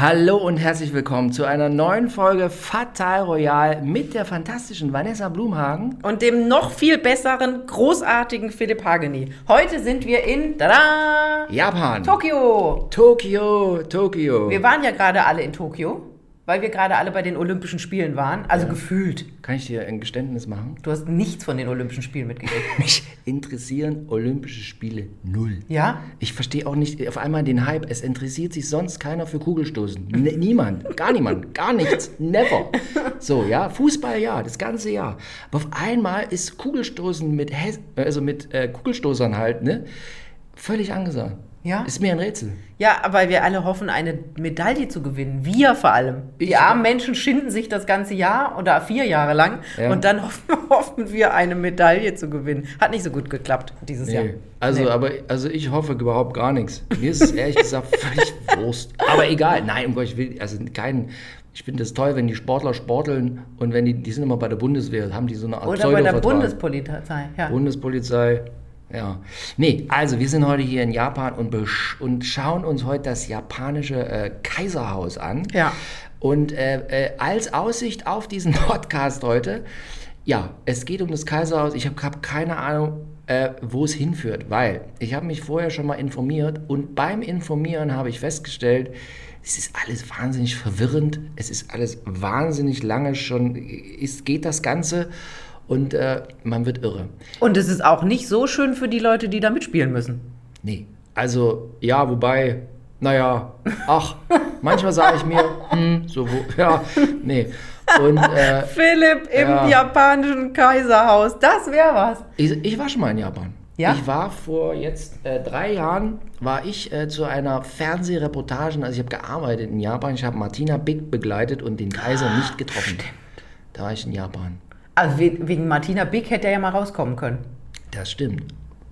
Hallo und herzlich willkommen zu einer neuen Folge Fatal Royal mit der fantastischen Vanessa Blumhagen. Und dem noch viel besseren, großartigen Philipp Hageni. Heute sind wir in tada, Japan. Tokio. Tokio, Tokio. Wir waren ja gerade alle in Tokio, weil wir gerade alle bei den Olympischen Spielen waren. Also gefühlt. Kann ich dir ein Geständnis machen? Du hast nichts von den Olympischen Spielen mitgekriegt. Mich interessieren Olympische Spiele null. Ja? Ich verstehe auch nicht auf einmal den Hype. Es interessiert sich sonst keiner für Kugelstoßen. N niemand, gar niemand, gar nichts, never. So, ja, Fußball ja, das ganze Jahr. Aber auf einmal ist Kugelstoßen mit, Hes also mit äh, Kugelstoßern halt, ne, völlig angesagt. Ja? Ist mir ein Rätsel. Ja, aber wir alle hoffen, eine Medaille zu gewinnen. Wir vor allem. Die Ich- armen Menschen schinden sich das ganze Jahr oder vier Jahre lang Ja. und dann hoffen, hoffen wir, eine Medaille zu gewinnen. Hat nicht so gut geklappt dieses Jahr. Nee. Also, Nee. aber, also ich hoffe überhaupt gar nichts. Mir ist es ehrlich gesagt völlig Wurst. Aber egal, nein, um Gottes Willen, also kein. Ich finde es toll, wenn die Sportler sporteln und wenn die, die sind immer bei der Bundeswehr, haben die so eine Art Oder bei der. Bundespolizei. Ja. Bundespolizei. Ja. Nee, also wir sind heute hier in Japan und, und schauen uns heute das japanische äh, Kaiserhaus an. Ja. Und äh, äh, als Aussicht auf diesen Podcast heute, ja, es geht um das Kaiserhaus. Ich habe hab keine Ahnung, äh, wo es hinführt, weil ich habe mich vorher schon mal informiert und beim Informieren habe ich festgestellt, es ist alles wahnsinnig verwirrend, es ist alles wahnsinnig lange schon, ist, geht das Ganze und äh, man wird irre. Und es ist auch nicht so schön für die Leute, die da mitspielen müssen. Nee, also ja, wobei, naja, ach, manchmal sage ich mir, hm, so, wo, ja, nee. Und äh, Philipp im Ja. japanischen Kaiserhaus, das wäre was. ich, ich war schon mal in Japan. Ja? Ich war vor jetzt äh, drei Jahren, war ich äh, zu einer Fernsehreportage, also ich habe gearbeitet in Japan, ich habe Martina Big begleitet und den Kaiser nicht getroffen. Da war ich in Japan. Also we- wegen Martina Big hätte er ja mal rauskommen können. Das stimmt.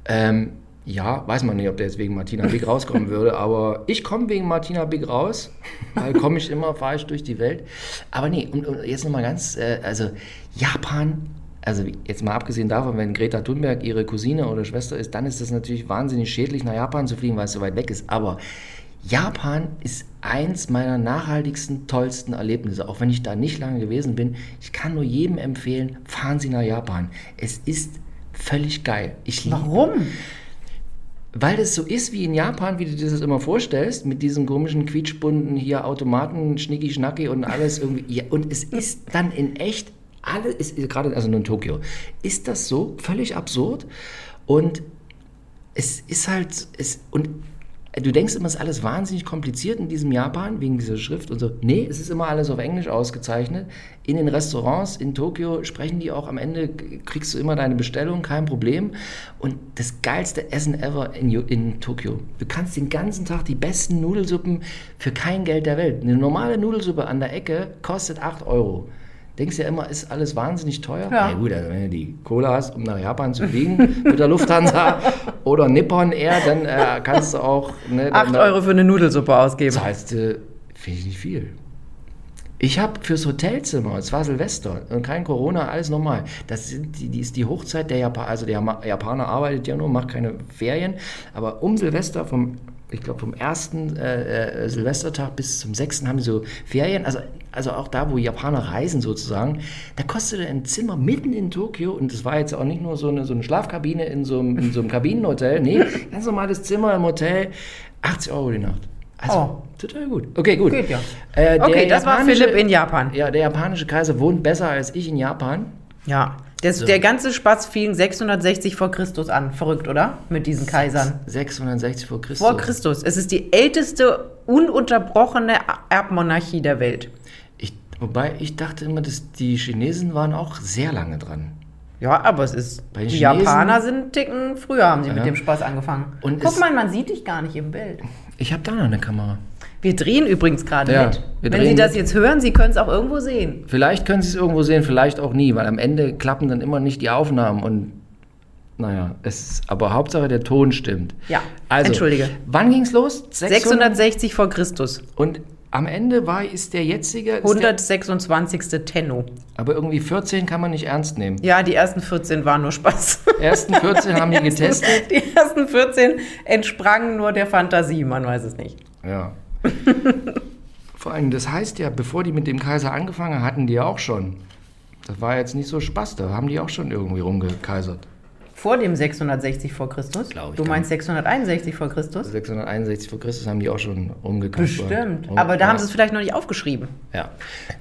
Ähm, ja, weiß man nicht, ob der jetzt wegen Martina Big rauskommen würde, aber ich komme wegen Martina Big raus, weil komme ich immer, fahre ich durch die Welt. Aber nee, und, und jetzt nochmal ganz, äh, also Japan, also jetzt mal abgesehen davon, wenn Greta Thunberg ihre Cousine oder Schwester ist, dann ist das natürlich wahnsinnig schädlich, nach Japan zu fliegen, weil es so weit weg ist. Aber Japan ist eins meiner nachhaltigsten, tollsten Erlebnisse. Auch wenn ich da nicht lange gewesen bin, ich kann nur jedem empfehlen, fahren Sie nach Japan. Es ist völlig geil. Ich liebe Warum? weil das so ist wie in Japan, wie du dir das immer vorstellst, mit diesem komischen quietschbunten hier Automaten, Schnicki Schnacki und alles irgendwie. Ja, und es ist dann in echt alles, ist, gerade also nur in Tokio, ist das so völlig absurd und es ist halt, es, und du denkst immer, es ist alles wahnsinnig kompliziert in diesem Japan, wegen dieser Schrift und so. Nee, es ist immer alles auf Englisch ausgezeichnet. In den Restaurants in Tokio sprechen die auch am Ende, kriegst du immer deine Bestellung, kein Problem. Und das geilste Essen ever in, in Tokio. Du kannst den ganzen Tag die besten Nudelsuppen für kein Geld der Welt. Eine normale Nudelsuppe an der Ecke kostet 8 Euro. Denkst ja immer, ist alles wahnsinnig teuer? Ja. Na gut, also wenn du die Kohle hast, um nach Japan zu fliegen mit der Lufthansa oder Nippon Air, dann äh, kannst du auch... Ne, 8 dann- Euro für eine Nudelsuppe ausgeben. zahlst du, finde ich nicht viel. Ich habe fürs Hotelzimmer, es war Silvester und kein Corona, alles normal. Das sind die, die ist die Hochzeit der Japaner, also der Japaner arbeitet ja nur, macht keine Ferien, aber um Silvester vom, ich glaube vom ersten äh, äh, Silvestertag bis zum sechsten haben die so Ferien, also, also auch da, wo Japaner reisen sozusagen, da kostete ein Zimmer mitten in Tokio und das war jetzt auch nicht nur so eine, so eine Schlafkabine in so einem, in so einem Kabinenhotel, nee, ganz normales Zimmer im Hotel, 80 Euro die Nacht. Also, Oh. total gut. Okay, gut. Geht ja. Äh, Okay, das war Philipp in Japan. Ja, der japanische Kaiser wohnt besser als ich in Japan. Ja. Das, Der ganze Spaß fing 660 vor Christus an. Verrückt, oder? Mit diesen Kaisern. 660 vor Christus. Vor Christus. Es ist die älteste ununterbrochene Erbmonarchie der Welt. Ich, wobei ich dachte immer, dass die Chinesen waren auch sehr lange dran. Ja, aber es ist. Bei den die Chinesen- Japaner sind Ticken früher haben sie Ja. mit dem Spaß angefangen. Und Guck mal, man sieht dich gar nicht im Bild. Ich habe da noch eine Kamera. Wir drehen übrigens gerade Ja, mit. Wenn Sie das jetzt hören, Sie können es auch irgendwo sehen. Vielleicht können Sie es irgendwo sehen, vielleicht auch nie, weil am Ende klappen dann immer nicht die Aufnahmen und naja, es ist, aber Hauptsache der Ton stimmt. Ja, also, entschuldige. Wann ging es los? 660 vor Christus. Und am Ende war, ist der jetzige, ist der, 126. Tenno. aber irgendwie 14 kann man nicht ernst nehmen. Ja, die ersten 14 waren nur Spaß. Ersten 14 haben die getestet. Die ersten 14 entsprangen nur der Fantasie, man weiß es nicht. Ja. Vor allem, das heißt ja, bevor die mit dem Kaiser angefangen hatten, die ja auch schon. Das war jetzt nicht so Spaß, da haben die auch schon irgendwie rumgekaisert. Vor dem 660 vor Christus? Glaub ich Du meinst 661 vor Christus? 661 vor Christus haben die auch schon rumgekaisert. Bestimmt. Um- Aber da ja. haben sie es vielleicht noch nicht aufgeschrieben. Ja.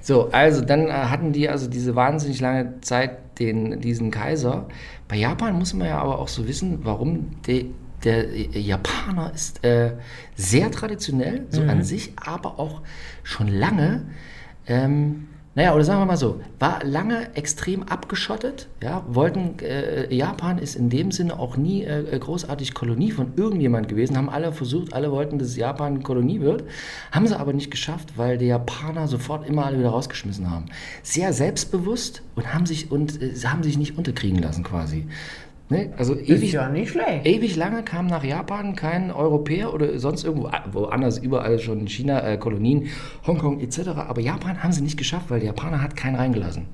So, also dann äh, hatten die also diese wahnsinnig lange Zeit den, diesen Kaiser. Bei Japan muss man ja aber auch so wissen, warum de, der Japaner ist äh, sehr traditionell, so an sich, aber auch schon lange. Ähm, naja, oder sagen wir mal so, war lange extrem abgeschottet. Ja, wollten, äh, Japan ist in dem Sinne auch nie äh, großartig Kolonie von irgendjemand gewesen. Haben alle versucht, alle wollten, dass Japan Kolonie wird. Haben sie aber nicht geschafft, weil die Japaner sofort immer alle wieder rausgeschmissen haben. Sehr selbstbewusst und haben sich, und, äh, haben sich nicht unterkriegen lassen quasi. Ne? Also Ist ewig, ja nicht schlecht. Ewig lange kam nach Japan kein Europäer oder sonst irgendwo, woanders überall schon in China, äh, Kolonien, Hongkong etc. Aber Japan haben sie nicht geschafft, weil der Japaner hat keinen reingelassen.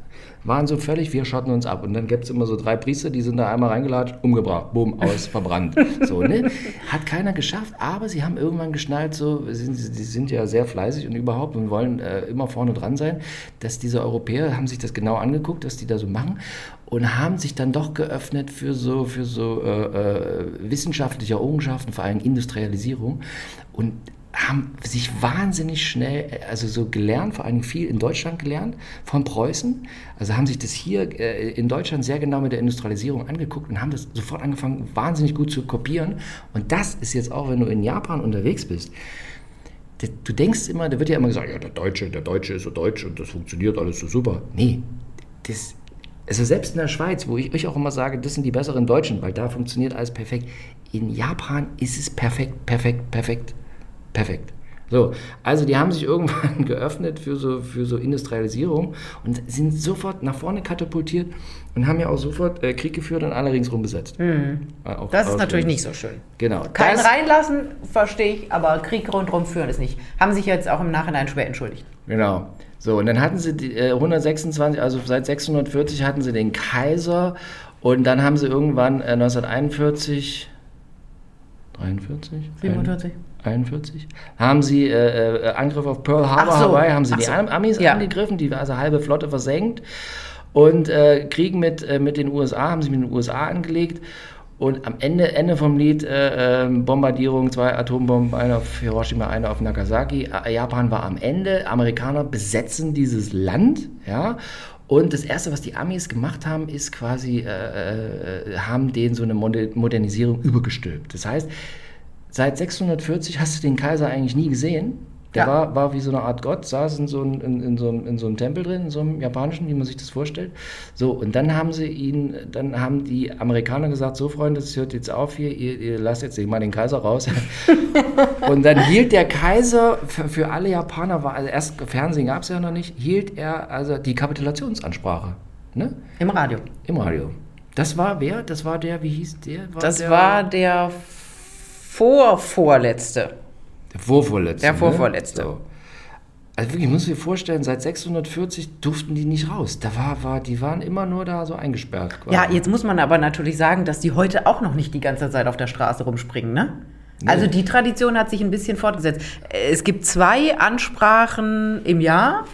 Waren so völlig, wir schotten uns ab. Und dann gibt es immer so drei Priester, die sind da einmal reingelatscht, umgebracht, bumm, aus, verbrannt. So, ne? Hat keiner geschafft, aber sie haben irgendwann geschnallt, so, sie sind, sie sind ja sehr fleißig und überhaupt und wollen äh, immer vorne dran sein, dass diese Europäer haben sich das genau angeguckt, was die da so machen und haben sich dann doch geöffnet für so, für so äh, äh, wissenschaftliche Errungenschaften, vor allem Industrialisierung und haben sich wahnsinnig schnell, also so gelernt, vor allem viel in Deutschland gelernt, von Preußen. Also haben sich das hier äh, in Deutschland sehr genau mit der Industrialisierung angeguckt und haben das sofort angefangen, wahnsinnig gut zu kopieren. Und das ist jetzt auch, wenn du in Japan unterwegs bist, das- du denkst immer, da wird ja immer gesagt, ja, der Deutsche, der Deutsche ist so deutsch und das funktioniert alles so super. Nee, das, also selbst in der Schweiz, wo ich euch auch immer sage, das sind die besseren Deutschen, weil da funktioniert alles perfekt. In Japan ist es perfekt, perfekt, perfekt, perfekt. So, also die haben sich irgendwann geöffnet für so, für so Industrialisierung und sind sofort nach vorne katapultiert und haben ja auch sofort äh, Krieg geführt und alle ringsrum besetzt. Äh, auch Das ist natürlich nicht so schön. Genau. Kein das- reinlassen, verstehe ich, aber Krieg rundherum führen ist nicht. Haben sich jetzt auch im Nachhinein schwer entschuldigt. Genau. So, und dann hatten sie die, äh, 126, also seit 640 hatten sie den Kaiser und dann haben sie irgendwann äh, 1941, 43? 47. 41, haben sie äh, äh, Angriff auf Pearl Harbor, so. Hawaii, haben sie Ach die so. Am- Amis Ja. angegriffen, die also halbe Flotte versenkt und äh, Krieg mit, äh, mit den USA, haben sie mit den USA angelegt und am Ende, Ende vom Lied äh, ähm, Bombardierung, zwei Atombomben, eine auf Hiroshima, eine auf Nagasaki. Äh, Japan war am Ende, Amerikaner besetzen dieses Land, ja, und das Erste, was die Amis gemacht haben, ist quasi, äh, äh, haben denen so eine Mode- Modernisierung übergestülpt. Das heißt, seit 640 hast du den Kaiser eigentlich nie gesehen. Der Ja. war, war wie so eine Art Gott, saß in so, einem, in, in, so einem, in so einem Tempel drin, in so einem japanischen, wie man sich das vorstellt. So, und dann haben sie ihn, dann haben die Amerikaner gesagt, so Freunde, das hört jetzt auf hier, ihr, ihr lasst jetzt mal den Kaiser raus. und dann hielt der Kaiser für, für alle Japaner, war, also erst Fernsehen gab es ja noch nicht, hielt er also die Kapitulationsansprache. Ne? Im Radio. Im Radio. Das war wer? Das war der, wie hieß der? Das der, war der vorvorletzte. Der Vorvorletzte. Der Vorvorletzte. Ne? So. Also wirklich, ich muss mir vorstellen, seit 640 durften die nicht raus. Da war, war, die waren immer nur da so eingesperrt. quasi. Ja, jetzt muss man aber natürlich sagen, dass die heute auch noch nicht die ganze Zeit auf der Straße rumspringen, ne? Also die Tradition hat sich ein bisschen fortgesetzt. Es gibt zwei Ansprachen im Jahr.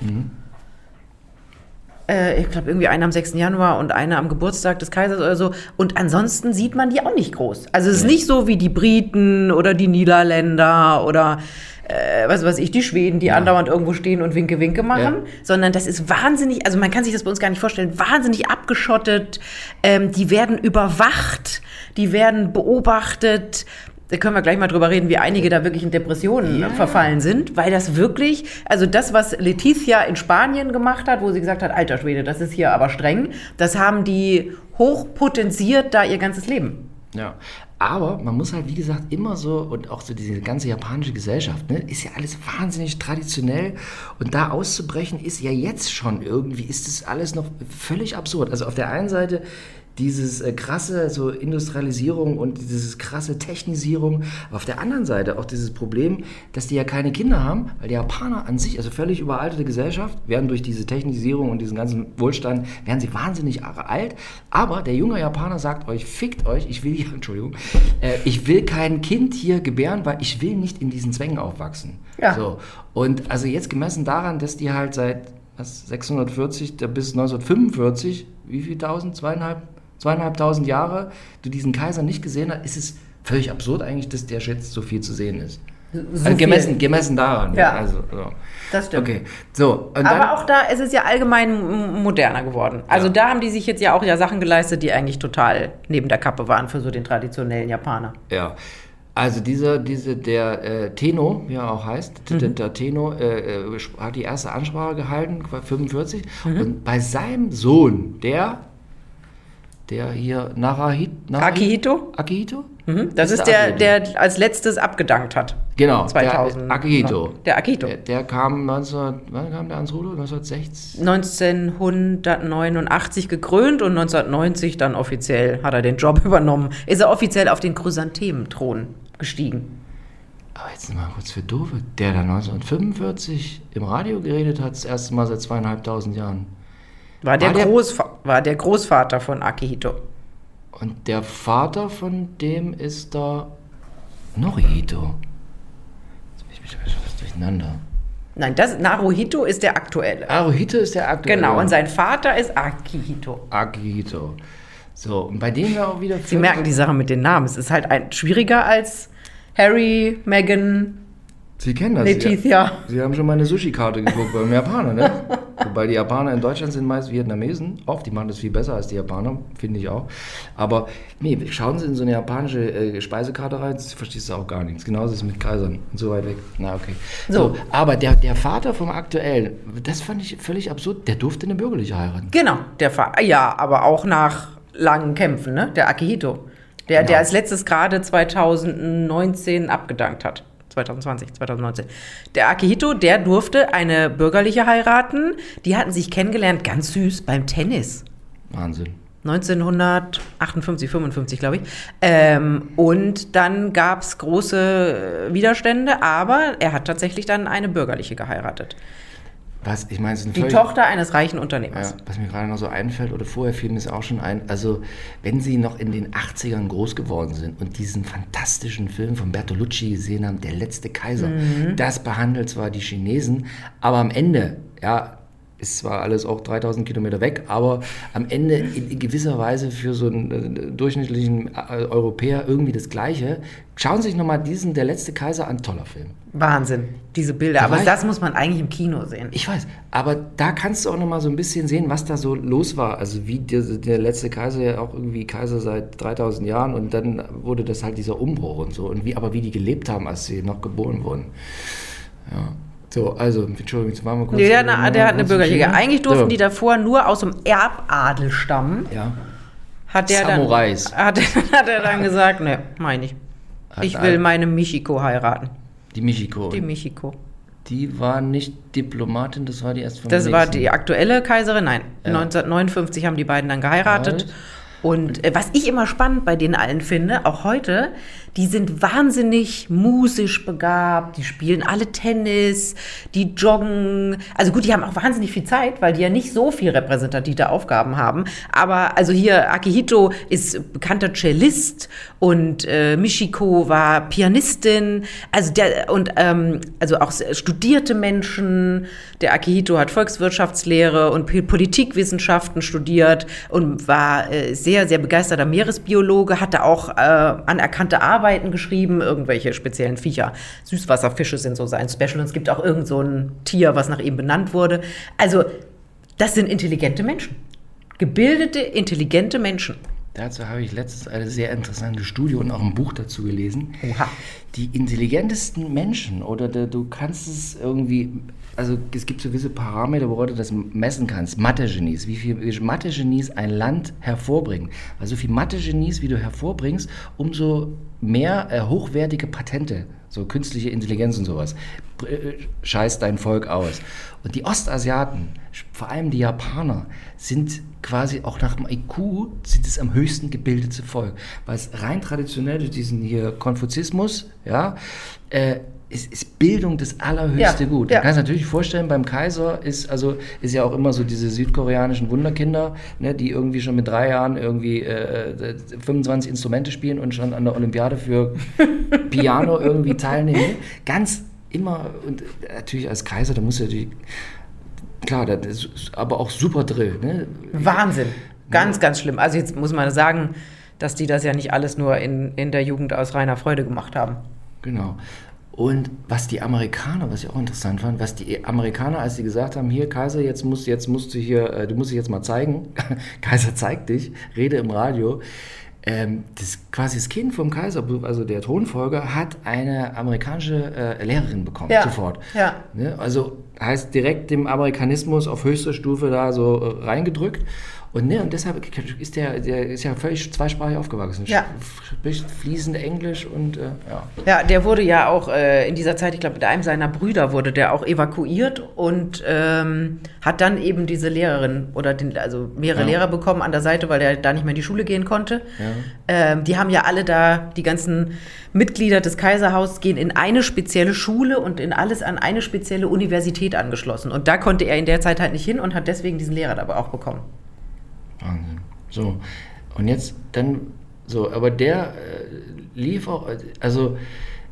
Äh, ich glaube, irgendwie eine am 6. Januar und eine am Geburtstag des Kaisers oder so. Und ansonsten sieht man die auch nicht groß. Also es ist nicht so wie die Briten oder die Niederländer oder äh, was weiß ich, die Schweden, die andauernd irgendwo stehen und Winke Winke machen, Ja. sondern das ist wahnsinnig, also man kann sich das bei uns gar nicht vorstellen, wahnsinnig abgeschottet. Ähm, die werden überwacht, die werden beobachtet. Da können wir gleich mal drüber reden, wie einige da wirklich in Depressionen Ja. verfallen sind, weil das wirklich, also das, was Letizia in Spanien gemacht hat, wo sie gesagt hat, alter Schwede, das ist hier aber streng, das haben die hochpotenziert da ihr ganzes Leben. Ja, aber man muss halt, wie gesagt, immer so, und auch so diese ganze japanische Gesellschaft, ne, ist ja alles wahnsinnig traditionell. Und da auszubrechen, ist ja jetzt schon irgendwie, ist das alles noch völlig absurd. Also auf der einen Seite dieses äh, krasse so Industrialisierung und dieses krasse Technisierung. Aber auf der anderen Seite auch dieses Problem, dass die ja keine Kinder haben, weil die Japaner an sich, also völlig überaltete Gesellschaft, werden durch diese Technisierung und diesen ganzen Wohlstand, werden sie wahnsinnig alt. Aber der junge Japaner sagt euch, fickt euch, ich will hier, Entschuldigung, äh, ich will kein Kind hier gebären, weil ich will nicht in diesen Zwängen aufwachsen. Ja. So. Und also jetzt gemessen daran, dass die halt seit was, 640 bis 1945, wie viel tausend, zweieinhalb, zweieinhalbtausend Jahre du diesen Kaiser nicht gesehen hast, ist es völlig absurd eigentlich, dass der jetzt so viel zu sehen ist. So also gemessen, gemessen daran. Ja. Also, so. Das stimmt. Okay, so. Aber dann, auch da ist es ja allgemein moderner geworden. Also Ja. da haben die sich jetzt ja auch ja Sachen geleistet, die eigentlich total neben der Kappe waren für so den traditionellen Japaner. Ja. Also dieser, diese, der äh, Teno, wie er auch heißt, Mhm. der, der Teno äh, äh, hat die erste Ansprache gehalten, war 45. Mhm. Und bei seinem Sohn, der, der hier Narahit, Akihito? Akihito? Mhm. Das Ist ist der der, der als letztes abgedankt hat. Genau, 2000. der Akihito. Der Akihito. Der, der kam 19, wann kam der ans Ruder? 1960? 1989 gekrönt und 1990 dann offiziell hat er den Job übernommen. Ist er offiziell auf den Chrysanthementhron gestiegen. Aber jetzt mal kurz für Doofe. Der, der 1945 im Radio geredet hat, das erste Mal seit zweieinhalbtausend Jahren. War der, War der- Großva war der Großvater von Akihito. Und der Vater von dem ist da Norihito. Jetzt bin ich mich schon fast durcheinander. Nein, das Naruhito ist der aktuelle. Aruhito ist der aktuelle. Genau, und sein Vater ist Akihito. Akihito. So, und bei dem wir auch wieder... Sie merken die Sache mit den Namen. Es ist halt ein, schwieriger als Harry, Meghan, Sie kennen das. Letizia. Sie, Sie haben schon mal eine Sushi-Karte geguckt beim Japaner, ne? Wobei die Japaner in Deutschland sind meist Vietnamesen. Oft, die machen das viel besser als die Japaner, finde ich auch. Aber nee, schauen Sie in so eine japanische äh, Speisekarte rein, verstehst du auch gar nichts. Genauso ist es mit Kaisern und so weit weg. Na, okay. So, So. aber der, der Vater vom aktuellen, das fand ich völlig absurd, der durfte eine bürgerliche heiraten. Genau, der Vater. Ja, aber auch nach langen Kämpfen, ne? Der Akihito. Der, Genau. der als letztes gerade 2019 abgedankt hat. 2020, 2019. Der Akihito, der durfte eine bürgerliche heiraten. Die hatten sich kennengelernt, ganz süß, beim Tennis. Wahnsinn. 1958, 55, glaube ich. Ähm, und dann gab es große Widerstände, aber er hat tatsächlich dann eine bürgerliche geheiratet. Was, ich meine, Die Tochter eines reichen Unternehmers. Ja, was mir gerade noch so einfällt, oder vorher fiel mir es auch schon ein, also wenn Sie noch in den 80ern groß geworden sind und diesen fantastischen Film von Bertolucci gesehen haben, Der letzte Kaiser, das behandelt zwar die Chinesen, aber am Ende, ja, ist zwar alles auch 3000 Kilometer weg, aber am Ende in, gewisser Weise für so einen äh, durchschnittlichen äh, Europäer irgendwie das Gleiche. Schauen Sie sich nochmal diesen Der letzte Kaiser an, toller Film. Wahnsinn, diese Bilder. Da Aber ich- das muss man eigentlich im Kino sehen. Ich weiß, aber da kannst du auch noch mal so ein bisschen sehen, was da so los war. Also wie der, der letzte Kaiser ja auch irgendwie Kaiser seit 3000 Jahren und dann wurde das halt dieser Umbruch und so. Und wie, aber wie die gelebt haben, als sie noch geboren wurden. Ja. So, also, Entschuldigung, jetzt waren wir kurz. Der, na, der hat eine. China. Eigentlich durften so. die davor nur aus dem Erbadel stammen. Ja. Hat der Samurais. Dann, hat, hat er dann gesagt, ne, meine ich. Hat Ich will ein- meine Michiko heiraten. Die Michiko. Die Die, Michiko. war nicht Diplomatin, das war die erst von Das war die aktuelle Kaiserin. Nein, Ja. 1959 haben die beiden dann geheiratet. Right. Und äh, was ich immer spannend bei denen allen finde, auch heute, die sind wahnsinnig musisch begabt, die spielen alle Tennis, die joggen. Also gut, die haben auch wahnsinnig viel Zeit, weil die ja nicht so viel repräsentative Aufgaben haben. Aber also hier, Akihito ist bekannter Cellist und äh, Michiko war Pianistin. Also der, und ähm, also auch studierte Menschen. Der Akihito hat Volkswirtschaftslehre und Politikwissenschaften studiert und war äh, sehr, sehr begeisterter Meeresbiologe, hatte auch äh, anerkannte Arbeiten geschrieben, irgendwelche speziellen Viecher. Süßwasserfische sind so sein Special und es gibt auch irgend so ein Tier, was nach ihm benannt wurde. Also, das sind intelligente Menschen. Gebildete, intelligente Menschen. Dazu habe ich letztens eine sehr interessante Studie und auch ein Buch dazu gelesen. Oha. Die intelligentesten Menschen oder der, du kannst es irgendwie, also es gibt so gewisse Parameter, woran du das messen kannst. Mathe-Genies, wie viel Mathe-Genies ein Land hervorbringen. Weil so viel Mathe-Genies, wie du hervorbringst, umso mehr äh, hochwertige Patente, so künstliche Intelligenz und sowas. Äh, Scheiß dein Volk aus. Und die Ostasiaten, vor allem die Japaner, sind quasi auch nach dem IQ sind es am höchsten gebildete Volk, weil es rein traditionell durch diesen hier Konfuzismus, ja, äh, ist, ist Bildung das allerhöchste Ja, Gut. ja. Du kannst natürlich vorstellen, beim Kaiser ist also ist ja auch immer so diese südkoreanischen Wunderkinder, ne, die irgendwie schon mit drei Jahren irgendwie äh, 25 Instrumente spielen und schon an der Olympiade für Piano irgendwie teilnehmen. Ganz immer und natürlich als Kaiser, da muss ja die klar, das ist aber auch super Drill. Ne? Wahnsinn. Ganz, ganz schlimm. Also jetzt muss man sagen, dass die das ja nicht alles nur in, in der Jugend aus reiner Freude gemacht haben. Genau. Und was die Amerikaner, was ich auch interessant fand, was die Amerikaner, als sie gesagt haben, hier Kaiser, jetzt musst, jetzt musst du hier, äh, du musst dich jetzt mal zeigen, Kaiser zeigt dich, rede im Radio. Ähm, das quasi das Kind vom Kaiser, also der Thronfolger, hat eine amerikanische äh, Lehrerin bekommen, Ja, sofort. ja. Ne? Also heißt direkt dem Amerikanismus auf höchster Stufe da so äh, reingedrückt. Und, ne, und deshalb ist der, der ist ja völlig zweisprachig aufgewachsen. Ja. Spricht fließend Englisch und äh, ja. Ja, der wurde ja auch äh, in dieser Zeit, ich glaube, mit einem seiner Brüder wurde der auch evakuiert und ähm, hat dann eben diese Lehrerin oder den, also mehrere Ja. Lehrer bekommen an der Seite, weil er da nicht mehr in die Schule gehen konnte. Ähm, die haben ja alle da, die ganzen Mitglieder des Kaiserhauses gehen in eine spezielle Schule und in alles an eine spezielle Universität angeschlossen. Und da konnte er in der Zeit halt nicht hin und hat deswegen diesen Lehrer aber auch bekommen. Wahnsinn. So, und jetzt dann, so, aber der äh, lief auch, also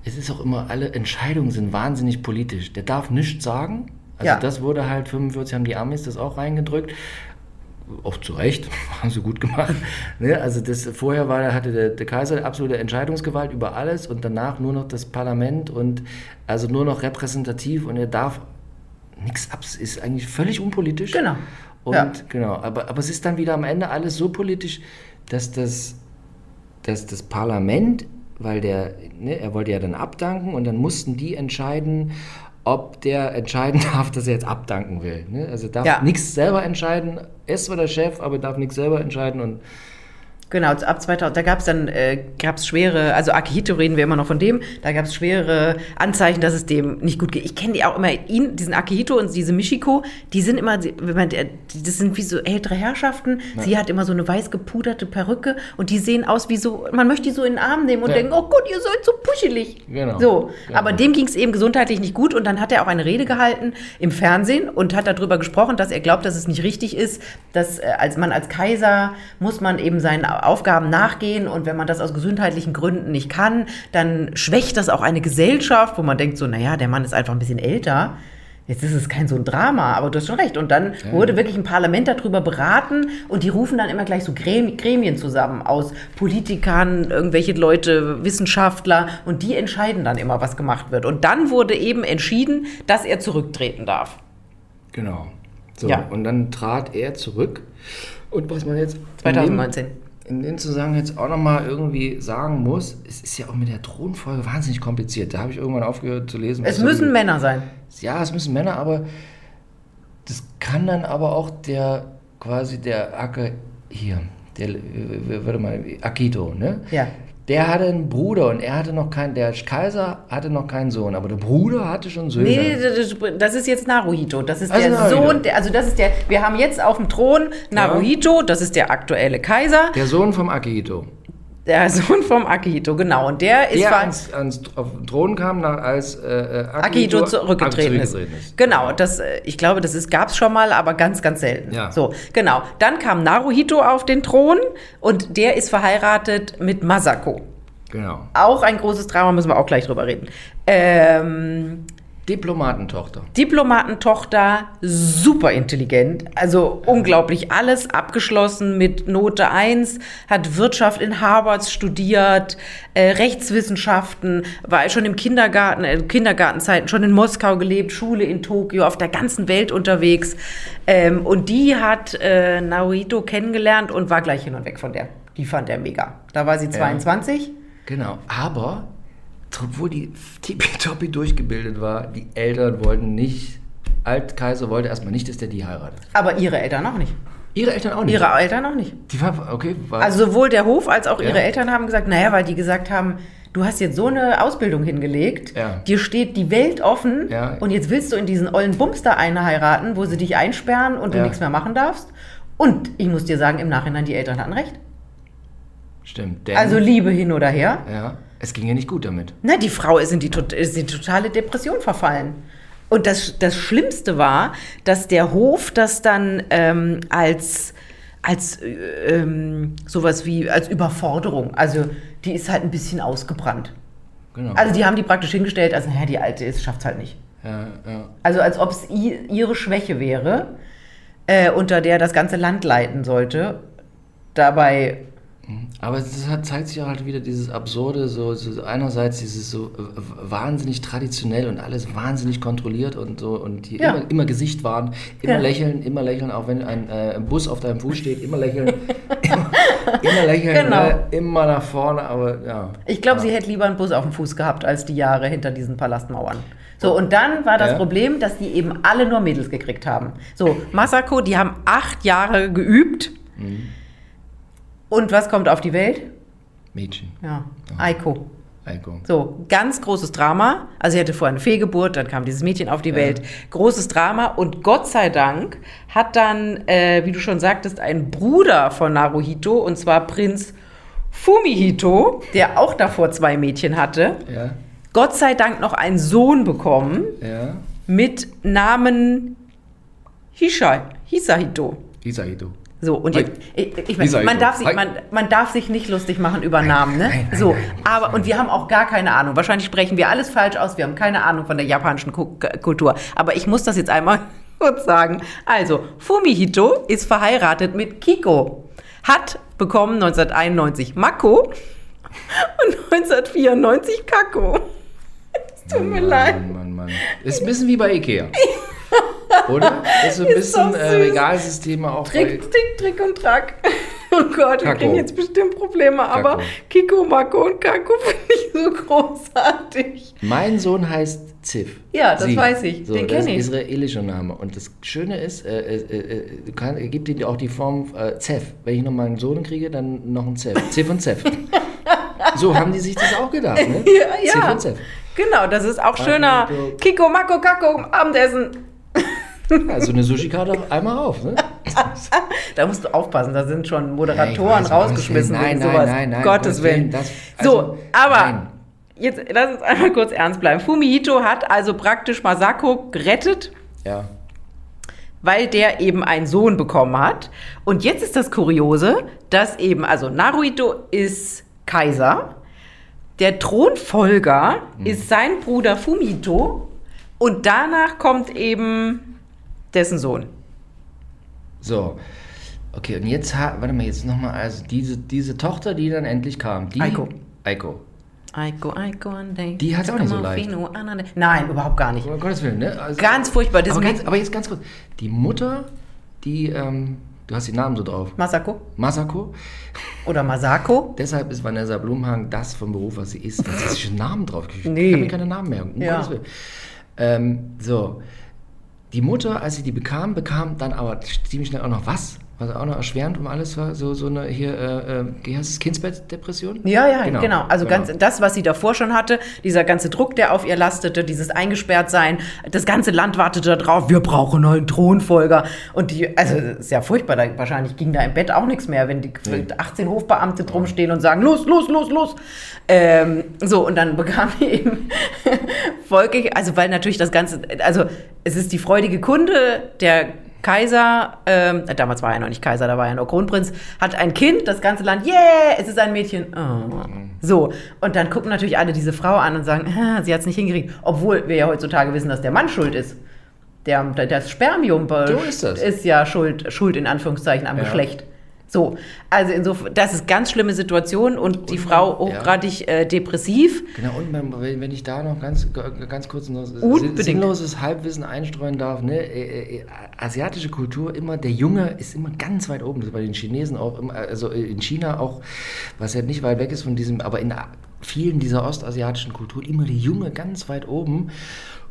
es ist auch immer, alle Entscheidungen sind wahnsinnig politisch. Der darf nichts sagen. Also Ja. das wurde halt, 45 haben die Amis das auch reingedrückt. Auch zu Recht, haben sie gut gemacht. ne? Also das, vorher war, hatte der, der Kaiser absolute Entscheidungsgewalt über alles und danach nur noch das Parlament und also nur noch repräsentativ und er darf nichts ab, ist eigentlich völlig unpolitisch. Genau. Und Ja. genau, aber, aber es ist dann wieder am Ende alles so politisch, dass das, dass das Parlament, weil der, ne, er wollte ja dann abdanken und dann mussten die entscheiden, ob der entscheiden darf, dass er jetzt abdanken will. Ne? Also darf Ja. nichts selber entscheiden, er ist zwar der Chef, aber darf nichts selber entscheiden und Genau, ab 2000, da gab es dann äh, gab's schwere, also Akihito reden wir immer noch von dem, da gab es schwere Anzeichen, dass es dem nicht gut geht. Ich kenne die auch immer, ihn, diesen Akihito und diese Michiko, die sind immer, wenn man, die- das sind wie so ältere Herrschaften. Sie hat immer so eine weiß gepuderte Perücke und die sehen aus wie so, man möchte die so in den Arm nehmen und Ja. denken, oh Gott, ihr seid so puschelig. Genau. So, Genau. aber dem ging es eben gesundheitlich nicht gut und dann hat er auch eine Rede gehalten im Fernsehen und hat darüber gesprochen, dass er glaubt, dass es nicht richtig ist, dass äh, als man als Kaiser muss man eben seinen Aufgaben nachgehen und wenn man das aus gesundheitlichen Gründen nicht kann, dann schwächt das auch eine Gesellschaft, wo man denkt so, naja, der Mann ist einfach ein bisschen älter. Jetzt ist es kein so ein Drama, aber du hast schon recht. Und dann wurde wirklich ein Parlament darüber beraten und die rufen dann immer gleich so Gremi- Gremien zusammen aus Politikern, irgendwelche Leute, Wissenschaftler und die entscheiden dann immer, was gemacht wird. Und dann wurde eben entschieden, dass er zurücktreten darf. genau. So, Ja. und dann trat er zurück. Und was man jetzt in dem- 2019. in dem Zusammenhang jetzt auch nochmal irgendwie sagen muss, es ist ja auch mit der Thronfolge wahnsinnig kompliziert. Da habe ich irgendwann aufgehört zu lesen. Es was müssen so- Männer sein. Ja, es müssen Männer, aber das kann dann aber auch der quasi der Ake hier, der, warte mal, Akito, ne? Ja. Der hatte einen Bruder und er hatte noch keinen, der Kaiser hatte noch keinen Sohn, aber der Bruder hatte schon Söhne. Nee, das- ist jetzt Naruhito. Das ist Also der Naruhito. Sohn, der, also das ist der, wir haben jetzt auf dem Thron Naruhito, das ist der aktuelle Kaiser, Der Sohn vom Akihito. Der Sohn vom Akihito, genau. Und der ist Der ans, ans, auf den Thron kam, nach, als äh, äh, Akihito zurückgetreten ist. zurückgetreten ist. Genau, das, äh, ich glaube, das gab es schon mal, aber ganz, ganz selten. Ja. So, genau. Dann kam Naruhito auf den Thron und der ist verheiratet mit Masako. Genau. Auch ein großes Drama, müssen wir auch gleich drüber reden. Ähm, Diplomatentochter. Diplomatentochter, super intelligent, also unglaublich alles abgeschlossen mit Note 1, hat Wirtschaft in Harvard studiert, äh, Rechtswissenschaften, war schon im Kindergarten, äh, Kindergartenzeiten schon in Moskau gelebt, Schule in Tokio, auf der ganzen Welt unterwegs. Ähm, und die hat äh, Naruhito kennengelernt und war gleich hin und weg von der. Die fand er mega. Da war sie 22. Genau, aber obwohl die tippitoppi durchgebildet war, die Eltern wollten nicht, Altkaiser wollte erstmal nicht, dass der die heiratet. Aber ihre Eltern auch nicht. Ihre Eltern auch nicht? Ihre Eltern auch nicht. Die war, okay, war, Also sowohl der Hof als auch ihre Ja. Eltern haben gesagt, naja, weil die gesagt haben, du hast jetzt so eine Ausbildung hingelegt, Ja. dir steht die Welt offen Ja. und jetzt willst du in diesen ollen Bums da eine heiraten, wo sie dich einsperren und du nichts mehr machen darfst. Und ich muss dir sagen, im Nachhinein, die Eltern hatten recht. stimmt. Denn, Also Liebe hin oder her. ja, es ging ja nicht gut damit. Na, die Frau ist in die, ist in die totale Depression verfallen. Und das, das Schlimmste war, dass der Hof das dann ähm, als, als äh, ähm, sowas wie als Überforderung, also die ist halt ein bisschen ausgebrannt. Genau. Also die haben die praktisch hingestellt, als naja, die Alte ist, schafft's halt nicht. ja, ja. Also als ob es ihre Schwäche wäre, äh, unter der das ganze Land leiden sollte. Dabei Aber es hat, zeigt sich auch halt wieder dieses Absurde, so, so einerseits dieses so wahnsinnig traditionell und alles wahnsinnig kontrolliert und so und die Ja. immer, immer Gesicht wahren, immer Ja. lächeln, immer lächeln, auch wenn ein äh, Bus auf deinem Fuß steht, immer lächeln, immer, immer lächeln, Genau. ne? immer nach vorne, aber ja. Ich glaube, ja. sie hätte lieber einen Bus auf dem Fuß gehabt, als die Jahre hinter diesen Palastmauern. So, und dann war das Ja. Problem, dass die eben alle nur Mädels gekriegt haben. So, Masako, die haben acht Jahre geübt. Mhm. Und was kommt auf die Welt? Mädchen, Ja, Aiko. Eiko. So, ganz großes Drama. Also sie hatte vorher eine Fehlgeburt, dann kam dieses Mädchen auf die Welt. Großes Drama. Und Gott sei Dank hat dann, äh, wie du schon sagtest, ein Bruder von Naruhito, und zwar Prinz Fumihito, der auch davor zwei Mädchen hatte, Ja, Gott sei Dank noch einen Sohn bekommen ja, mit Namen Hishai, Hisahito. Isahito. So, und jetzt, ich, ich mein, Hisahito. man, darf sich, man, man darf sich nicht lustig machen über Namen, ne? nein, nein, so, nein, aber, und wir haben auch gar keine Ahnung. Wahrscheinlich sprechen wir alles falsch aus. Wir haben keine Ahnung von der japanischen Ku- Kultur. Aber ich muss das jetzt einmal kurz sagen. Also, Fumihito ist verheiratet mit Kiko. Hat bekommen 1991 Mako und 1994 Kako. Es tut mir leid. Mann, Mann, Mann. Ist ein bisschen wie bei Ikea. Oder? Ist so ein Ist bisschen äh. Regalsysteme auch Trick, bei. Trick, Trick und Track. Oh Gott, wir Kako. kriegen jetzt bestimmt Probleme, aber Kako. Kiko, Mako und Kako finde ich so großartig. Mein Sohn heißt Ziv. Ja, das weiß ich. So, Den das kenn ist ich. ein israelischer Name. Und das Schöne ist, äh, äh, äh, du kann, gibt ihm auch die Form äh, Zev. Wenn ich nochmal einen Sohn kriege, dann noch ein Zev. Ziv und Zev. so haben die sich das auch gedacht, ne? Ja, ja. Ziv und Zev. Genau, das ist auch schöner. Kiko, Mako, Kako, Abendessen. Also eine Sushi-Karte einmal rauf, ne? Da musst du aufpassen, da sind schon Moderatoren Ja, weiß, rausgeschmissen nein, wegen nein, sowas. nein, nein, Gottes Willen. Das- so, also, aber nein. jetzt lass uns einmal kurz ernst bleiben. Fumihito hat also praktisch Masako gerettet. Ja. weil der eben einen Sohn bekommen hat. Und jetzt ist das Kuriose, dass eben, also Naruhito ist Kaiser, der Thronfolger ist sein Bruder Fumito und danach kommt eben dessen Sohn. So. Okay, und jetzt, warte mal, jetzt nochmal, also diese, diese Tochter, die dann endlich kam, die... Aiko. Aiko. Aiko, Aiko, Ande. Die hat's auch nicht so leicht. Nein, überhaupt gar nicht. Um Gottes Willen, ne? Also, Ganz furchtbar. Das aber, ganz, aber jetzt ganz kurz. Die Mutter, die, ähm, du hast den Namen so drauf, Masako Masako. oder Masako. Deshalb ist Vanessa Blumhagen das vom Beruf, was sie ist. Was ist schon Namen drauf? Ich Nee. kann mir keine Namen merken. Um Ja. Gottes Willen. Ähm, so. Die Mutter, als sie die bekam, bekam dann aber ziemlich schnell auch noch was? Was auch noch erschwerend um alles war? So, so eine hier, äh, äh, wie heißt es, Kindsbettdepression? Ja, ja, genau. Also genau. ganz das, was sie davor schon hatte, dieser ganze Druck, der auf ihr lastete, dieses Eingesperrtsein, das ganze Land wartete darauf, wir brauchen einen Thronfolger. Und die, also ist ja furchtbar, da, wahrscheinlich ging da im Bett auch nichts mehr, wenn die 18 Hofbeamte drumstehen und sagen, los, los, los, los. Ähm, so, und dann bekam die eben folglich, also weil natürlich das Ganze, also es ist die freudige Kunde, der Kaiser, ähm, damals war er noch nicht Kaiser, da war er noch Kronprinz, hat ein Kind, das ganze Land, yeah, es ist ein Mädchen. Oh. So, und dann gucken natürlich alle diese Frau an und sagen, ah, sie hat es nicht hingekriegt, obwohl wir ja heutzutage wissen, dass der Mann schuld ist. Der, der, das Spermium So ist das. ist ja schuld, schuld in Anführungszeichen am Ja. Geschlecht. So, also insofern, das ist ganz schlimme Situation und die Und Frau man- ja. hochgradig äh, depressiv. Genau, und wenn wenn ich da noch ganz, ganz kurz noch Unbedingt. sinnloses Halbwissen einstreuen darf, ne? äh, äh, asiatische Kultur immer, der Junge ist immer ganz weit oben, das ist bei den Chinesen auch immer, also in China auch, was ja nicht weit weg ist von diesem, aber in vielen dieser ostasiatischen Kulturen immer der Junge ganz weit oben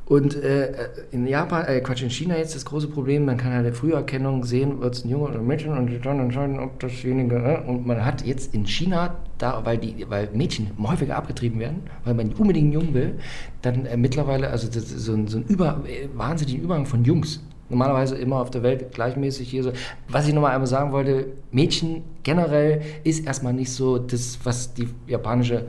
Und äh, in Japan, äh, Quatsch, in China jetzt das große Problem, man kann halt eine Früherkennung sehen, wird es ein Junge oder ein Mädchen und dann entscheiden, ob dasjenige, äh, und man hat jetzt in China, da, weil, die, weil Mädchen häufiger abgetrieben werden, weil man unbedingt einen Jungen will, dann äh, mittlerweile, also das so ein, so ein über, äh, wahnsinnigen Übergang von Jungs. Normalerweise immer auf der Welt gleichmäßig hier so. Was ich nochmal einmal sagen wollte, Mädchen generell ist erstmal nicht so das, was die japanische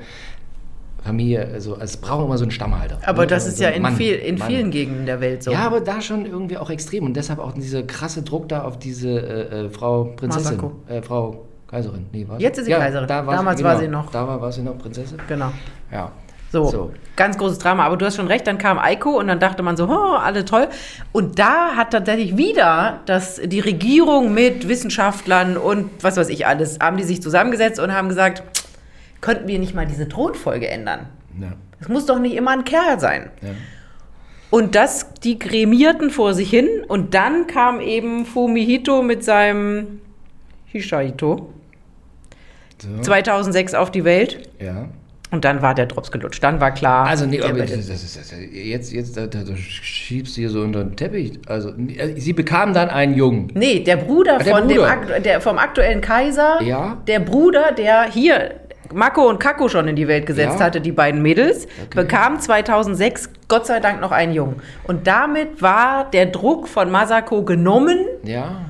Familie, also, also es braucht immer so einen Stammhalter. Aber ne? das Also ist ja in, Mann, viel, in Mann. vielen Gegenden der Welt so. Ja, aber da schon irgendwie auch extrem und deshalb auch dieser krasse Druck da auf diese äh, äh, Frau Prinzessin, äh, Frau Kaiserin. Nee, was? Jetzt ist sie Kaiserin. Da Damals sie, war genau, sie noch- Da war, war sie noch Prinzessin. Genau. Ja. So, So. ganz großes Drama. Aber du hast schon recht, dann kam Eiko und dann dachte man so, oh, alle toll. Und da hat tatsächlich wieder das, die Regierung mit Wissenschaftlern und was weiß ich alles, haben die sich zusammengesetzt und haben gesagt, könnten wir nicht mal diese Thronfolge ändern? Ja. Es muss doch nicht immer ein Kerl sein. ja. Und das, die gremierten vor sich hin und dann kam eben Fumihito mit seinem Hishahito So. 2006 auf die Welt ja. und dann war der Drops gelutscht. Dann war klar. Also nee, aber das, das, ist- das, jetzt, jetzt da, da, schiebst du hier so unter den Teppich. Also sie bekam dann einen Jungen. Nee, der Bruder, der von Dem, Bruder. Akt- der vom aktuellen Kaiser, Ja. der Bruder, der hier Mako und Kako schon in die Welt gesetzt Ja. hatte, die beiden Mädels, Okay. bekam 2006 Gott sei Dank noch einen Jungen. Und damit war der Druck von Masako genommen, Ja.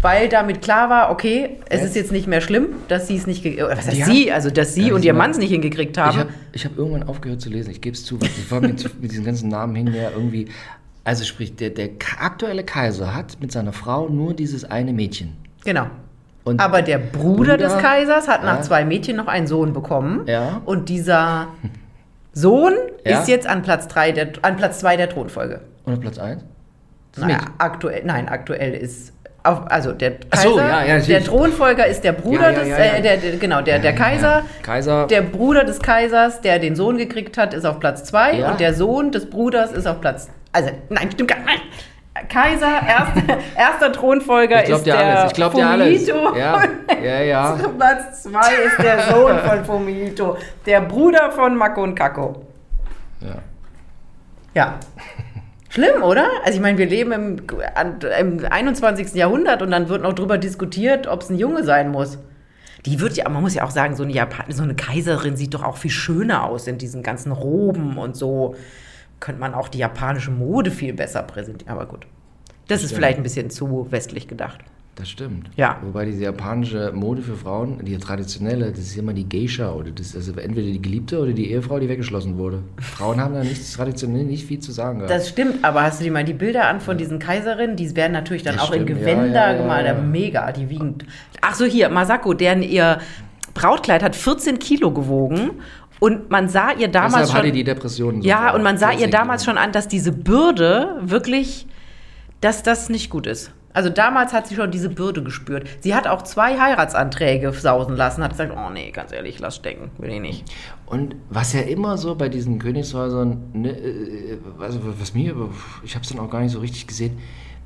weil damit klar war, okay, es Ja. ist jetzt nicht mehr schlimm, dass sie es nicht, was heißt sie, also dass sie Ja, und ihr Mann es nicht hingekriegt haben. Ich habe hab irgendwann aufgehört zu lesen, ich gebe es zu. Ich war mit, mit diesen ganzen Namen hinher irgendwie. Also sprich, der, der aktuelle Kaiser hat mit seiner Frau nur dieses eine Mädchen. genau. Und Aber der Bruder, Bruder- des Kaisers hat nach Ja. zwei Mädchen noch einen Sohn bekommen. Ja. Und dieser Sohn Ja. ist jetzt an Platz drei der, an Platz zwei der Thronfolge. oder Platz 1? Das Naja, aktuell, nein, aktuell ist auf, also der Kaiser, so, ja, ja, der. Thronfolger ist der Bruder des. Äh, der, der, genau, der, der Kaiser. Kaiser. Der Bruder des Kaisers, der den Sohn gekriegt hat, ist auf Platz zwei Ja. und der Sohn des Bruders ist auf Platz, also nein, stimmt gar nicht. Kaiser, erster, erster Thronfolger ich glaub ist der alles. Ich glaub dir alles. Fumito. Ja, ja, ja. Platz zwei ist der Sohn von Fumito, der Bruder von Mako und Kako. ja. Ja. Schlimm, oder? Also ich meine, wir leben im, im 21. Jahrhundert und dann wird noch drüber diskutiert, ob es ein Junge sein muss. Die wird ja, man muss ja auch sagen, so eine, Japan so eine Kaiserin sieht doch auch viel schöner aus in diesen ganzen Roben und so. Könnte man auch die japanische Mode viel besser präsentieren. Aber gut. Das ist stimmt. vielleicht ein bisschen zu westlich gedacht. Das stimmt. Ja. Wobei diese japanische Mode für Frauen, die traditionelle, das ist immer die Geisha oder das ist also entweder die Geliebte oder die Ehefrau, die weggeschlossen wurde. Frauen haben da nichts traditionell nicht viel zu sagen gehabt. Das stimmt, aber hast du dir mal die Bilder an von diesen Kaiserinnen? Die werden natürlich dann Das auch in stimmt, ja, Gewänder ja, ja, gemalt. ja. Mega, die wiegen. Ach so, hier, Masako, deren ihr Brautkleid hat 14 Kilo gewogen. Und man sah ihr damals Deshalb schon. hatte die Depressionen. so ja, und man sah ihr 14 damals schon an, dass diese Bürde wirklich, dass das nicht gut ist. Also damals hat sie schon diese Bürde gespürt. Sie hat auch zwei Heiratsanträge sausen lassen, hat gesagt, oh nee, ganz ehrlich, lass stecken, will ich nicht. Und was ja immer so bei diesen Königshäusern, ne, äh, also was mir, ich habe es dann auch gar nicht so richtig gesehen,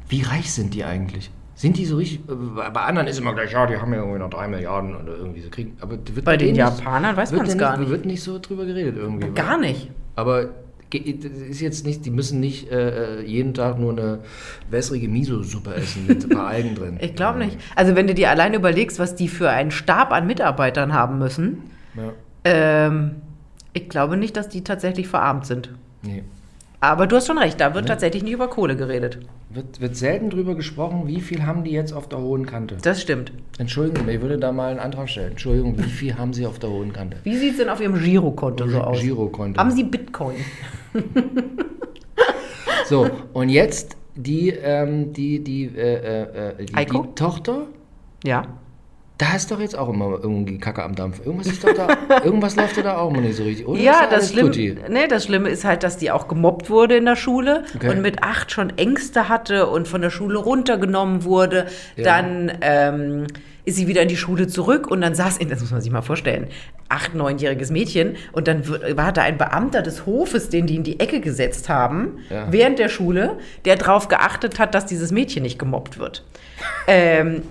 wie reich sind die eigentlich? Sind die so richtig, äh, bei anderen ist immer gleich, ja, die haben ja irgendwie noch drei Milliarden oder irgendwie so kriegen, aber wird Bei den Japanern weiß man es gar nicht. Wird nicht so drüber geredet irgendwie. Gar nicht. Aber ist jetzt nicht, die müssen nicht äh, jeden Tag nur eine wässrige Miso-Suppe essen mit ein paar Algen drin. Ich glaube nicht. Also wenn du dir allein überlegst, was die für einen Stab an Mitarbeitern haben müssen, Ja, ähm, ich glaube nicht, dass die tatsächlich verarmt sind. nee. Aber du hast schon recht, da wird tatsächlich nicht über Kohle geredet. Wird, wird selten drüber gesprochen, wie viel haben die jetzt auf der hohen Kante? Das stimmt. Entschuldigung, ich würde da mal einen Antrag stellen. Entschuldigung, wie viel haben Sie auf der hohen Kante? Wie sieht es denn auf Ihrem Girokonto so aus? Girokonto. Haben Sie Bitcoin? So, und jetzt die, ähm, die, die, äh, äh, äh, die, die Tochter, Ja. Da ist doch jetzt auch immer irgendwie Kacke am Dampf. Irgendwas ist doch da, irgendwas läuft da auch immer nicht so richtig. Oder Ja, das, Schlimme, nee, das Schlimme ist halt, dass die auch gemobbt wurde in der Schule Okay. und mit acht schon Ängste hatte und von der Schule runtergenommen wurde. Ja. Dann ähm, ist sie wieder in die Schule zurück und dann saß in, das muss man sich mal vorstellen, acht, neunjähriges Mädchen und dann war da ein Beamter des Hofes, den die in die Ecke gesetzt haben, Ja. während der Schule, der darauf geachtet hat, dass dieses Mädchen nicht gemobbt wird. ähm,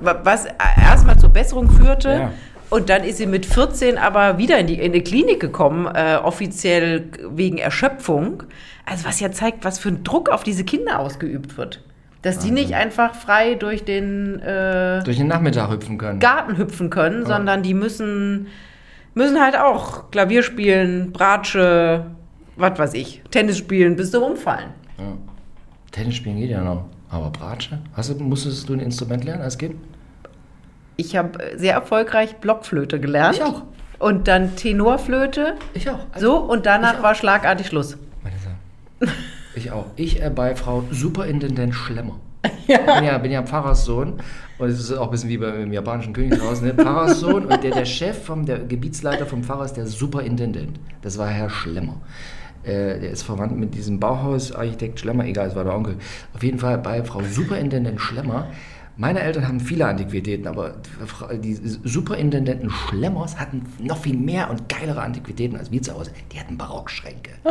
was erstmal zur Besserung führte. Ja. Und dann ist sie mit 14 aber wieder in die, in die Klinik gekommen, äh, offiziell wegen Erschöpfung. Also was ja zeigt, was für ein Druck auf diese Kinder ausgeübt wird. Dass die nicht einfach frei durch den äh, Durch den Nachmittag hüpfen können. Garten hüpfen können, sondern die müssen, müssen halt auch Klavier spielen, Bratsche, was weiß ich, Tennis spielen, bis sie umfallen. Ja. Tennis spielen geht ja noch. Aber Bratsche? Hast du, musstest du ein Instrument lernen als Kind? Ich habe sehr erfolgreich Blockflöte gelernt. Ich auch. Und dann Tenorflöte. Ich auch. So, und danach war schlagartig Schluss. Meine Sache. Ich auch. Ich äh, bei Frau Superintendent Schlemmer. Ja. Bin, ja, bin ja Pfarrerssohn und es ist auch ein bisschen wie beim japanischen Königshaus, ne? Pfarrerssohn und der, der Chef, vom, der Gebietsleiter vom Pfarrer ist der Superintendent. Das war Herr Schlemmer. Äh, der ist verwandt mit diesem Bauhausarchitekt Schlemmer, egal, es war der Onkel. Auf jeden Fall bei Frau Superintendent Schlemmer. Meine Eltern haben viele Antiquitäten, aber die Superintendenten Schlemmers hatten noch viel mehr und geilere Antiquitäten als wir zu Hause. Die hatten Barockschränke. So.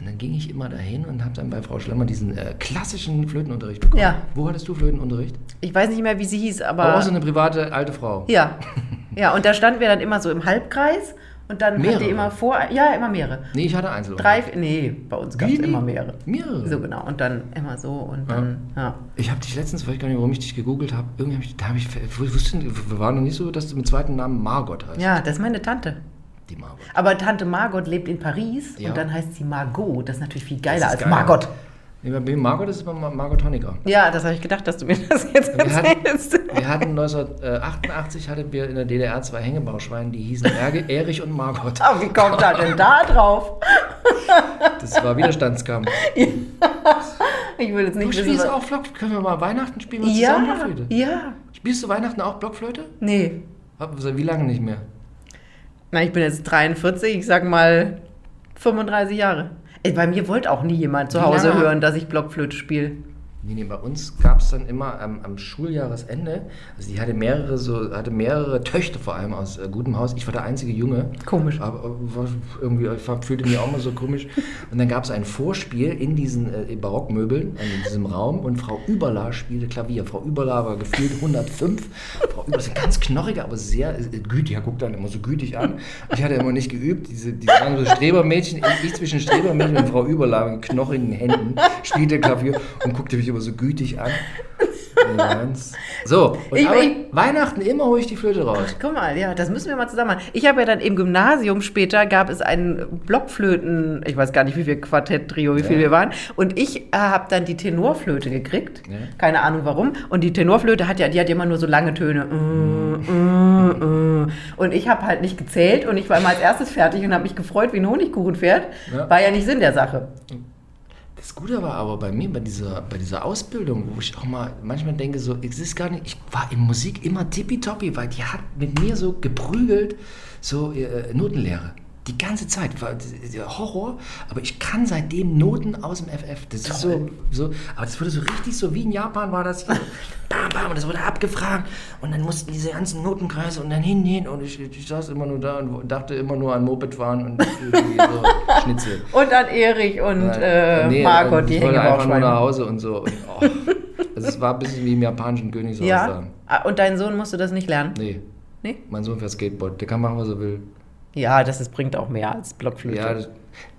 Und dann ging ich immer dahin und habe dann bei Frau Schlemmer diesen äh, klassischen Flötenunterricht bekommen. Ja. Wo hattest du Flötenunterricht? Ich weiß nicht mehr, wie sie hieß, aber. Aber auch so eine private alte Frau. ja. Ja, und da standen wir dann immer so im Halbkreis und dann hat Mehrere? die immer vor. Ja, immer mehrere. Nee, ich hatte Einzel. Drei, nee, bei uns gab es immer mehrere. Mehrere? So genau. Und dann immer so und dann, ja. Ich habe dich letztens, weiß ich gar nicht, warum ich dich gegoogelt habe, irgendwie hab ich, da habe ich, wusste, wir waren noch nicht so, dass du mit zweiten Namen Margot heißt. Ja, das ist meine Tante. Die Margot. Aber Tante Margot lebt in Paris Ja. und dann heißt sie Margot. Das ist natürlich viel geiler als geil. Margot. Nee, bei Margot ist es immer Mar- Margot Honecker. Ja, das habe ich gedacht, dass du mir das jetzt Wir hatten, erzählst. wir hatten 1988 hatten wir in der DDR zwei Hängebauschweine, die hießen Erich und Margot. Oh, wie kommt er denn da drauf? Das war Widerstandskampf. Ich will jetzt nicht Du wissen, spielst was- auch Block, können wir mal Weihnachten spielen wir zusammen Ja, Blockflöte? ja. Spielst du Weihnachten auch Blockflöte? Nee. Wie lange nicht mehr? Na, ich bin jetzt 43, ich sag mal 35 Jahre. Bei mir wollte auch nie jemand zu Hause lange? hören, dass ich Blockflöte spiele. Nee, nee, bei uns gab es dann immer am, am Schuljahresende, also die hatte mehrere so, hatte mehrere Töchter vor allem aus äh, gutem Haus. Ich war der einzige Junge. Komisch. Aber äh, war irgendwie, ich fühlte mich auch mal so komisch. Und dann gab es ein Vorspiel in diesen äh, Barockmöbeln, äh, in diesem Raum und Frau Überla spielte Klavier. Frau Überla war gefühlt 105. Frau Überla ist eine ganz knorrige, aber sehr äh, gütig. Ja, guckt dann immer so gütig an. Ich hatte immer nicht geübt. Diese, die waren so Strebermädchen. Ich zwischen Strebermädchen und Frau Überla mit knochigen Händen spielte Klavier und guckte mich immer so gütig an. So, und Ich- aber ich- Weihnachten immer hole ich die Flöte raus. Guck mal, ja, das müssen wir mal zusammen machen. Ich habe ja dann im Gymnasium später gab es ein Blockflöten, ich weiß gar nicht, wie viel Quartett, Trio, wie viel wir waren. Und ich äh, habe dann die Tenorflöte gekriegt. Ja. Keine Ahnung warum. Und die Tenorflöte hat ja, die hat ja immer nur so lange Töne. Mm, mm, mm. Und ich habe halt nicht gezählt und ich war immer als erstes fertig und habe mich gefreut wie ein Honigkuchenpferd. Ja. War ja nicht Sinn der Sache. Das Gute war aber bei mir, bei dieser, bei dieser Ausbildung, wo ich auch mal manchmal denke, so, es ist gar nicht, ich war in Musik immer tippitoppi, weil die hat mit mir so geprügelt, so äh, Notenlehre. Die ganze Zeit Horror, aber ich kann seitdem Noten aus dem FF. Das ist so, so, aber das wurde so richtig so wie in Japan war das hier. Bam, bam, und das wurde abgefragt und dann mussten diese ganzen Notenkreise und dann hin, hin und ich, ich saß immer nur da und dachte immer nur an Mopedfahren und irgendwie so Schnitzel. Und an Erich und äh, Nee, Margot, ähm, die wollte einfach nur nach. Hause und so. Und, oh, also es war ein bisschen wie im japanischen Königshaus Ja. da. Ah, Und dein Sohn musste das nicht lernen? Nee, Nee? mein Sohn fährt Skateboard. Der kann machen, was er will. Ja, das ist, bringt auch mehr als Blockflöte. Ja, das,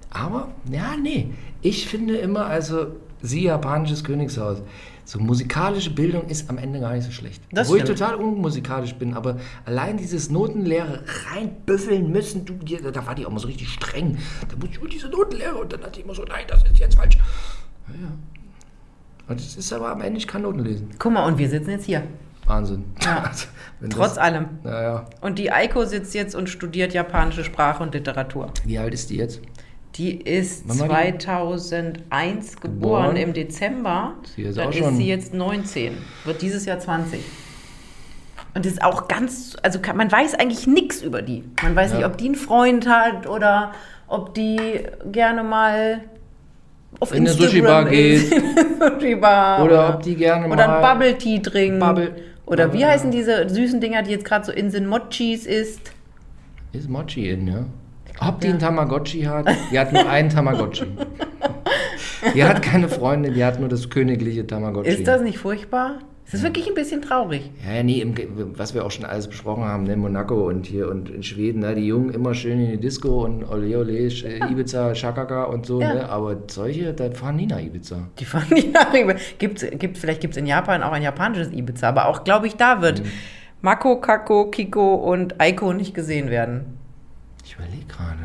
aber, ja, nee. Ich finde immer, also, sie japanisches Königshaus. So musikalische Bildung ist am Ende gar nicht so schlecht. Das Wo ich total unmusikalisch bin, aber allein dieses Notenlehre reinbüffeln müssen, du, da war die auch mal so richtig streng. Da muss ich oh, diese Notenlehre und dann hat die immer so, nein, das ist jetzt falsch. Ja, ja. Und es ist aber am Ende, ich kann Noten lesen. Guck mal, und wir sitzen jetzt hier. Wahnsinn. Ja. Wenn Trotz das, allem. Naja, Und die Eiko sitzt jetzt und studiert japanische Sprache und Literatur. wie alt ist die jetzt? Die ist Wann war die? 2001 geboren, im Dezember. Sie ist Dann auch ist schon- sie jetzt 19. Wird dieses Jahr 20. Und das ist auch ganz, also kann, man weiß eigentlich nichts über die. Man weiß nicht, Ja. ob die einen Freund hat oder ob die gerne mal auf In eine Instagram Sushi-Bar ist, in eine Sushi-Bar Oder ob die gerne oder mal- ein Bubble Tea trinkt. Bubble- oder wie heißen diese süßen Dinger, die jetzt gerade so in sind, Mochis ist? Ist Mochi in, ja? Ob die einen Tamagotchi hat? Die hat nur einen Tamagotchi. die hat keine Freundin, die hat nur das königliche Tamagotchi. Ist das nicht furchtbar? Es ist wirklich ein bisschen traurig. Ja, ja, nee, im, was wir auch schon alles besprochen haben, ne, Monaco und hier und in Schweden, ne, die Jungen immer schön in die Disco und ole ole, äh, Ibiza, Shakaka und so, Ja. ne, aber solche, da fahren nie nach Ibiza. Die fahren nicht nach Ibiza. Gibt's, gibt, vielleicht gibt es in Japan auch ein japanisches Ibiza, aber auch, glaube ich, da wird Mako, Kako, Kiko und Aiko nicht gesehen werden. Ich überlege gerade,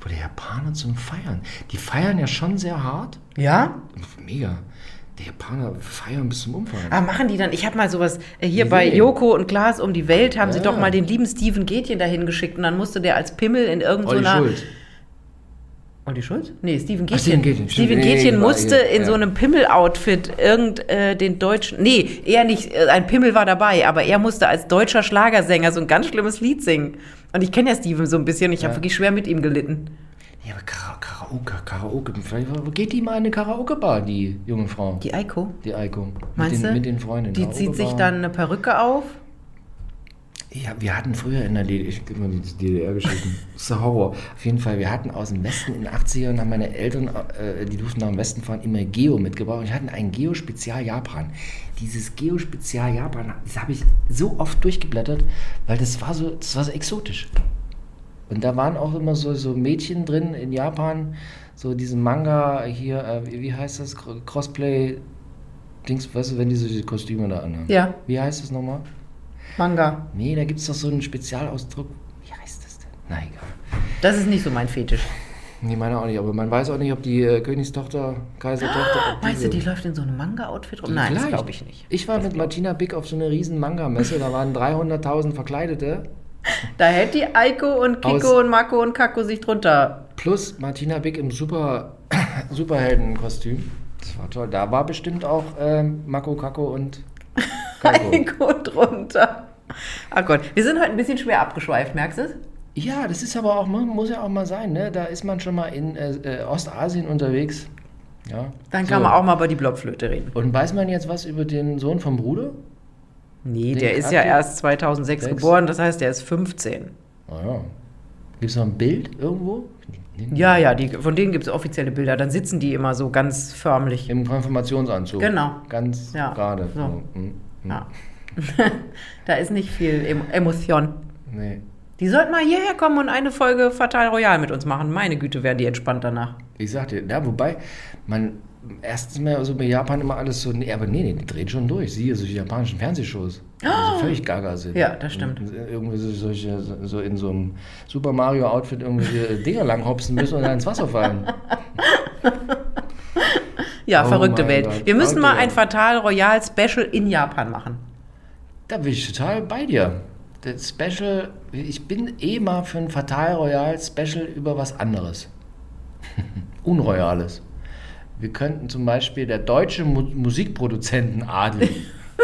wo die Japaner zum Feiern, die feiern ja schon sehr hart, Ja? mega. Die Japaner feiern bis zum Umfallen. Ah, machen die dann? Ich habe mal sowas äh, hier Wie bei? Joko und Klaas um die Welt, haben sie Ja. doch mal den lieben Steven Gätchen dahin geschickt und dann musste der als Pimmel in Olli irgendeiner. Schuld. Olli Schulz? Nee, Steven Ach, Gätchen. Steven Gätchen. Steven Nee, Gätchen musste hier, in ja. so einem Pimmel-Outfit irgend äh, den deutschen. Nee, er nicht, äh, ein Pimmel war dabei, aber er musste als deutscher Schlagersänger so ein ganz schlimmes Lied singen. Und ich kenne ja Steven so ein bisschen, ich habe Ja. wirklich schwer mit ihm gelitten. Ja, aber Kara Karaoke, Karaoke, vielleicht geht die mal in eine Karaoke-Bar, die junge Frau, die, Die Eiko. Eiko. Meinst mit den, du? Mit den Freundinnen. Die zieht sich dann eine Perücke auf. Ja, wir hatten früher in der DDR, ich mal die DDR-Geschichten, das ist der Horror. Auf jeden Fall, wir hatten aus dem Westen in den 80ern, haben meine Eltern, äh, die durften nach dem Westen fahren, immer Geo mitgebracht. Und wir hatten ein Geo-Spezial Japan. Dieses Geo-Spezial Japan, das habe ich so oft durchgeblättert, weil das war so, das war so exotisch. Und da waren auch immer so, so Mädchen drin in Japan, so diesen Manga hier, äh, wie, heißt das, Cro- Cosplay, Dings, weißt du, wenn die so die Kostüme da anhaben. Ja. Wie heißt das nochmal? Manga. Nee, da gibt es doch so einen Spezialausdruck. Wie heißt das denn? Na egal. Das ist nicht so mein Fetisch. Nee, meine auch nicht, aber man weiß auch nicht, ob die äh, Königstochter, Kaisertochter. ob Meinst du, so- die läuft in so einem Manga-Outfit rum? Nein, das glaube ich nicht. Ich war mit Martina Bick auf so einer riesen Manga-Messe, da waren 300.000 Verkleidete. Da hält die Eiko und Kiko Aus- und Mako und Kako sich drunter. Plus Martina Bick im Super, Superheldenkostüm. Das war toll. Da war bestimmt auch ähm, Mako, Kako und Kaiko. Eiko drunter. Ach Gott, wir sind heute ein bisschen schwer abgeschweift, merkst du es? Ja, das ist aber auch, muss ja auch mal sein, ne? Da ist man schon mal in äh, äh, Ostasien unterwegs. Ja. Dann So. kann man auch mal über die Blockflöte reden. Und weiß man jetzt was über den Sohn vom Bruder? Nee, der ist ja erst 2006 Sechs. geboren, das heißt, der ist 15. Ah ja. Gibt es noch ein Bild irgendwo? Ja, ja, die, von denen gibt es offizielle Bilder. Dann sitzen die immer so ganz förmlich. Im Konfirmationsanzug. Genau. Ganz Ja, gerade. so. So. hm, hm. Ja. da ist nicht viel Emo Emotion. Nee. Die sollten mal hierher kommen und eine Folge Fatal Royal mit uns machen. Meine Güte, wären die entspannt danach. Ich sag dir, ja, wobei, man, erstens mal so bei Japan immer alles so, nee, aber nee, nee, die drehen schon durch. Siehe solche japanischen Fernsehshows, die so völlig gaga sind. Ja, das stimmt. Und irgendwie so, solche, so- in so einem Super Mario-Outfit irgendwelche Dinger langhopsen müssen und dann ins Wasser fallen. Ja, Oh verrückte Welt. Gott, Wir müssen mal ein Fatal Royal Special in Japan machen. Da bin ich total bei dir. Das Special, ich bin eh mal für ein Fatal Royal Special über was anderes. Unroyales. Wir könnten zum Beispiel der deutsche Mu Musikproduzentenadel.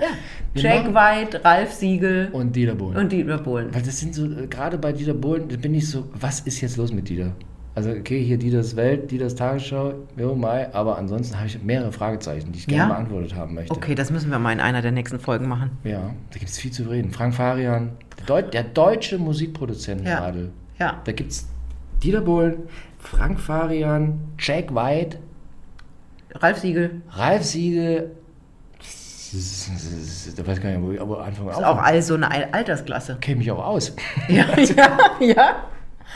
ja, Jack White, Ralf Siegel und Dieter Bohlen. und Dietmar Bohlen. Weil das sind so, äh, gerade bei Dieter Bohlen, da bin ich so, was ist jetzt los mit Dieter? Also, okay, hier Dieters Welt, Dieters Tagesschau, jo, Mai, aber ansonsten habe ich mehrere Fragezeichen, die ich gerne Ja? beantwortet haben möchte. Okay, das müssen wir mal in einer der nächsten Folgen machen. Ja, da gibt es viel zu reden. Frank Farian, der, Deut der deutsche Musikproduzentenadel. Ja. Da gibt es Dieter Bohlen, Frank Farian, Jack White, Ralf Siegel Ralf Siegel. Da weiß gar nicht, wo ich aber anfangen ist auch all so eine Al- Altersklasse. Kenne mich auch aus. Ja, ja, ja.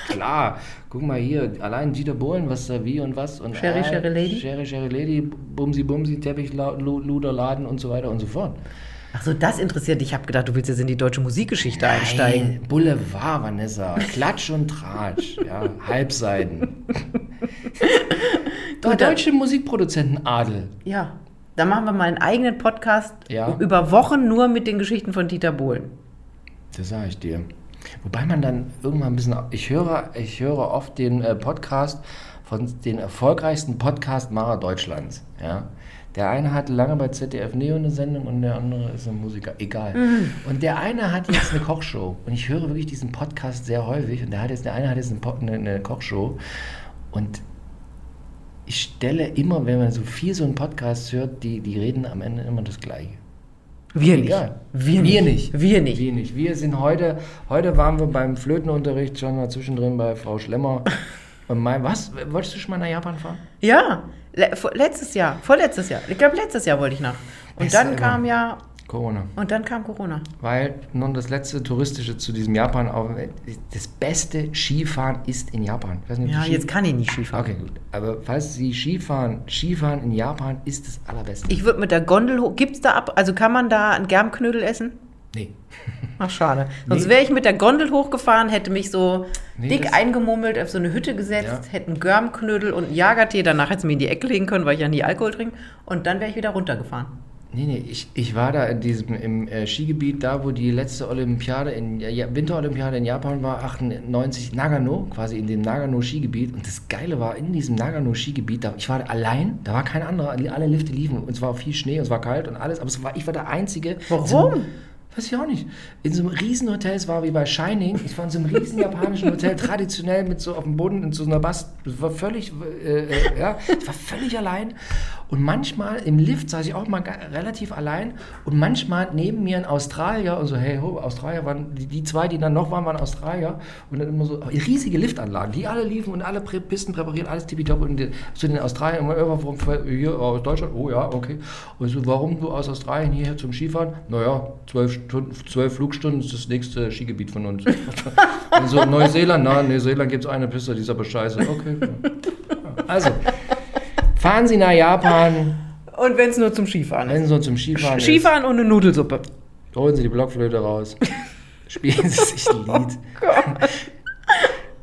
Klar, guck mal hier, allein Dieter Bohlen, was da wie und was. Und Sherry, Sherry Lady? Sherry, Sherry Lady, Bumsi, Bumsi, Teppich, La- Lu- Luderladen und so weiter und so fort. Ach so, das interessiert dich. Ich habe gedacht, du willst jetzt in die deutsche Musikgeschichte einsteigen. Nein, Boulevard, Vanessa. Klatsch und Tratsch. Ja, Halbseiten. Der deutsche Musikproduzentenadel. Ja. Da machen wir mal einen eigenen Podcast Ja. über Wochen nur mit den Geschichten von Dieter Bohlen. Das sage ich dir. Wobei man dann irgendwann ein bisschen. Ich höre, ich höre oft den äh, Podcast von den erfolgreichsten Podcastmacher Deutschlands. Ja. Der eine hatte lange bei ZDF Neo eine Sendung und der andere ist ein Musiker. Egal. Und der eine hat jetzt eine Kochshow. Und ich höre wirklich diesen Podcast sehr häufig. Und der, hat jetzt, der eine hat jetzt eine, eine, Kochshow. Und ich stelle immer, wenn man so viel so einen Podcast hört, die, die reden am Ende immer das Gleiche. Wir nicht. Wir, Wir nicht. nicht. Wir nicht. Wir nicht. Wir sind heute, heute waren wir beim Flötenunterricht schon mal zwischendrin bei Frau Schlemmer. Und mein, was? Wolltest du schon mal nach Japan fahren? Ja, le letztes Jahr, vorletztes Jahr. Ich glaube, letztes Jahr wollte ich nach. Und Beste dann immer. kam ja, Corona. und dann kam Corona. Weil nun das letzte touristische zu diesem Japan, auch, das beste Skifahren ist in Japan. Ich weiß nicht, Ja, jetzt kann ich nicht Skifahren. Okay, gut. Aber falls Sie Skifahren, Skifahren in Japan ist das allerbeste. Ich würde mit der Gondel hoch. Gibt's da ab? Also kann man da einen Germknödel essen? Nee. Ach, schade. Sonst Nee. wäre ich mit der Gondel hochgefahren, hätte mich so Nee, dick eingemummelt, auf so eine Hütte gesetzt, Ja. hätte einen Görmknödel und einen Jagertee. Danach hätte es mir in die Ecke legen können, weil ich ja nie Alkohol trinke. Und dann wäre ich wieder runtergefahren. Nee, nee, ich, ich war da in diesem, im äh, Skigebiet, da wo die letzte Olympiade, in, ja, Winterolympiade in Japan war, 98, Nagano, quasi in dem Nagano-Skigebiet. Und das Geile war, in diesem Nagano-Skigebiet, ich war allein, da war kein anderer, alle Lifte liefen. Und es war viel Schnee, und es war kalt und alles, aber war, ich war der Einzige. Warum? Weiß ich auch nicht. In so einem riesen Hotel, es war wie bei Shining, ich war in so einem riesen japanischen Hotel, traditionell mit so auf dem Boden in so einer Bast, war völlig, äh, äh, ja, ich war völlig allein. Und manchmal im Lift saß ich auch mal relativ allein und manchmal neben mir ein Australier und so, hey, ho, Australier waren, die, die zwei, die dann noch waren, waren Australier und dann immer so riesige Liftanlagen, die alle liefen und alle Pisten präpariert, alles tippitopp und die- zu den Australiern warum, hier aus Deutschland, oh ja, okay. Und so, warum du aus Australien hierher zum Skifahren? Naja, zwölf, Stunden, zwölf Flugstunden ist das nächste Skigebiet von uns. und so, Neuseeland, na, Neuseeland gibt es eine Piste, die ist aber scheiße. Okay. Also, fahren Sie nach Japan, Und wenn es nur zum Skifahren wenn ist. Sie so zum Skifahren ist, Skifahren und eine Nudelsuppe. holen Sie die Blockflöte raus, spielen Sie sich ein Lied.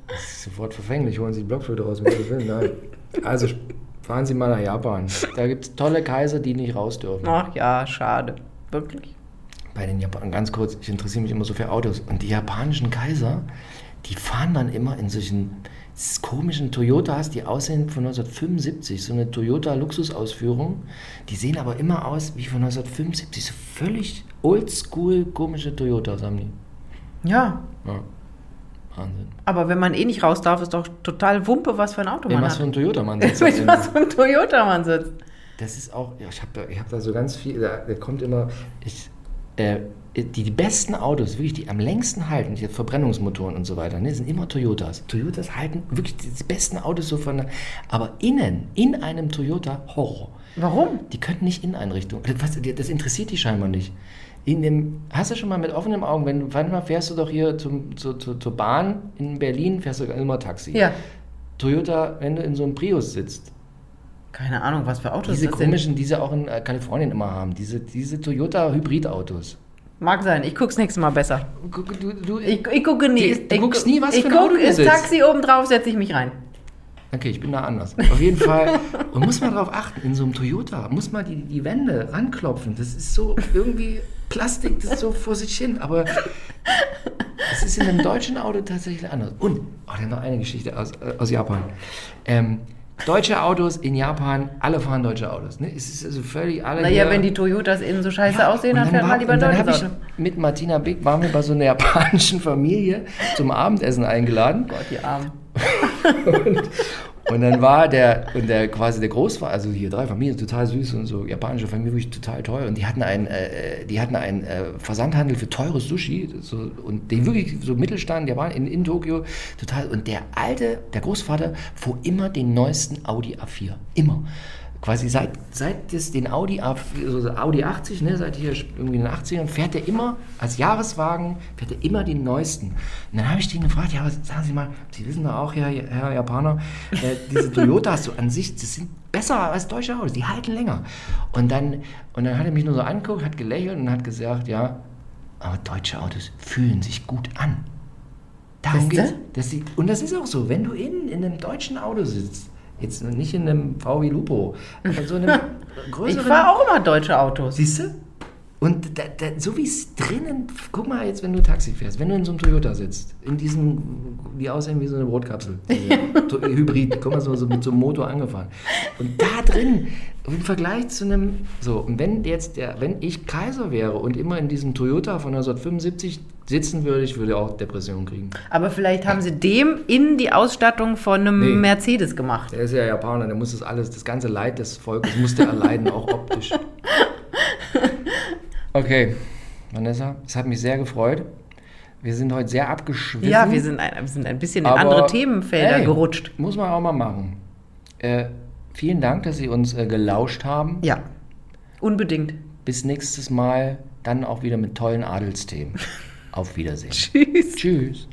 Das ist sofort verfänglich, holen Sie die Blockflöte raus, nein. Also, fahren Sie mal nach Japan. Da gibt es tolle Kaiser, die nicht raus dürfen. Ach ja, schade. Wirklich. bei den Japanern, ganz kurz, ich interessiere mich immer so für Autos. Und die japanischen Kaiser, die fahren dann immer in solchen komischen Toyotas, die aussehen von 1975, so eine Toyota-Luxusausführung. Die sehen aber immer aus wie von 1975, so völlig oldschool komische Toyotas haben die. Ja. Ja. Wahnsinn. Aber wenn man eh nicht raus darf, ist doch total Wumpe, was für ein Auto In man was hat. für ein Toyota man sitzt. Was für ein Toyota man sitzt. Das ist auch, ja, ich habe da, ich hab da so ganz viel, da, da kommt immer, ich, äh, die, die besten Autos, wirklich die am längsten halten, die Verbrennungsmotoren und so weiter, ne, sind immer Toyotas. Toyotas halten wirklich die besten Autos so von, aber innen, in einem Toyota, Horror. Warum? Die können nicht Inneneinrichtung. Was, das interessiert die scheinbar nicht. In dem, hast du schon mal mit offenen Augen, wenn du, manchmal fährst du doch hier zum, zu, zu, zur Bahn in Berlin, fährst du immer Taxi. Ja. Toyota, wenn du in so einem Prius sitzt, Keine Ahnung, was für Autos diese das sind. komischen, die sie auch in äh, Kalifornien immer haben, diese, diese Toyota-Hybridautos. Mag sein. Ich guck's nächstes Mal besser. Du, du, Ich, ich gucke nie. Du ich, guckst nie, was ich für ein guck, Auto du ist. Taxi oben drauf, setze ich mich rein. okay, ich bin da anders. Auf jeden Fall, und muss man darauf achten, in so einem Toyota muss man die, die Wände ranklopfen. Das ist so irgendwie Plastik, das ist so vor sich hin, aber es ist in einem deutschen Auto tatsächlich anders. Und, oh, dann noch eine Geschichte aus, äh, aus Japan. Ähm, deutsche Autos in Japan, alle fahren deutsche Autos. Ne? Es ist also völlig alle Naja, hier- wenn die Toyotas innen so scheiße Ja, aussehen, dann fährt war- man lieber ein und dann deutsches hab Auto. ich mit Martina Big waren wir bei so einer japanischen Familie zum Abendessen eingeladen. Gott, die Armen. Und dann war der, und der quasi der Großvater, also hier drei Familien, total süß und so, japanische Familie, wirklich total toll. Und die hatten einen, äh, die hatten einen äh, Versandhandel für teures Sushi. So, und die wirklich so Mittelstand, war in, in Tokio, total. Und der alte, der Großvater, fuhr immer den neuesten Audi A4. Immer. Quasi seit, seit es den Audi, also Audi 80, ne, seit hier irgendwie in den 80ern, fährt er immer, als Jahreswagen, fährt er immer den neuesten. Und dann habe ich den gefragt, ja, was, sagen Sie mal, Sie wissen doch auch, Herr, Herr Japaner, äh, diese Toyotas so an sich, das sind besser als deutsche Autos, die halten länger. Und dann, und dann hat er mich nur so angeguckt, hat gelächelt und hat gesagt, ja, aber deutsche Autos fühlen sich gut an. Darum geht's. Dass sie, und das ist auch so, wenn du in, in einem deutschen Auto sitzt, jetzt nicht in einem VW Lupo, aber so einem Ich größeren... fahre auch immer deutsche Autos. Siehst du? Und da, da, so wie es drinnen, guck mal jetzt, wenn du Taxi fährst, wenn du in so einem Toyota sitzt, in diesem, die aussehen wie so eine Brotkapsel, To- Hybrid, guck mal, so, so mit so einem Motor angefahren. Und da drin, im Vergleich zu einem, so, und wenn jetzt der, wenn ich Kaiser wäre und immer in diesem Toyota von 1975 sitzen würde, ich würde auch Depressionen kriegen. Aber vielleicht haben sie dem in die Ausstattung von einem Nee. Mercedes gemacht. Der ist ja Japaner, der muss das alles, das ganze Leid des Volkes muss der erleiden, auch optisch. Okay, Vanessa, es hat mich sehr gefreut. Wir sind heute sehr abgeschwiffen. Ja, wir sind ein, wir sind ein bisschen in andere Themenfelder ey, gerutscht. Muss man auch mal machen. Äh, vielen Dank, dass Sie uns äh, gelauscht haben. Ja, unbedingt. Bis nächstes Mal, dann auch wieder mit tollen Adelsthemen. Auf Wiedersehen. Tschüss. Tschüss.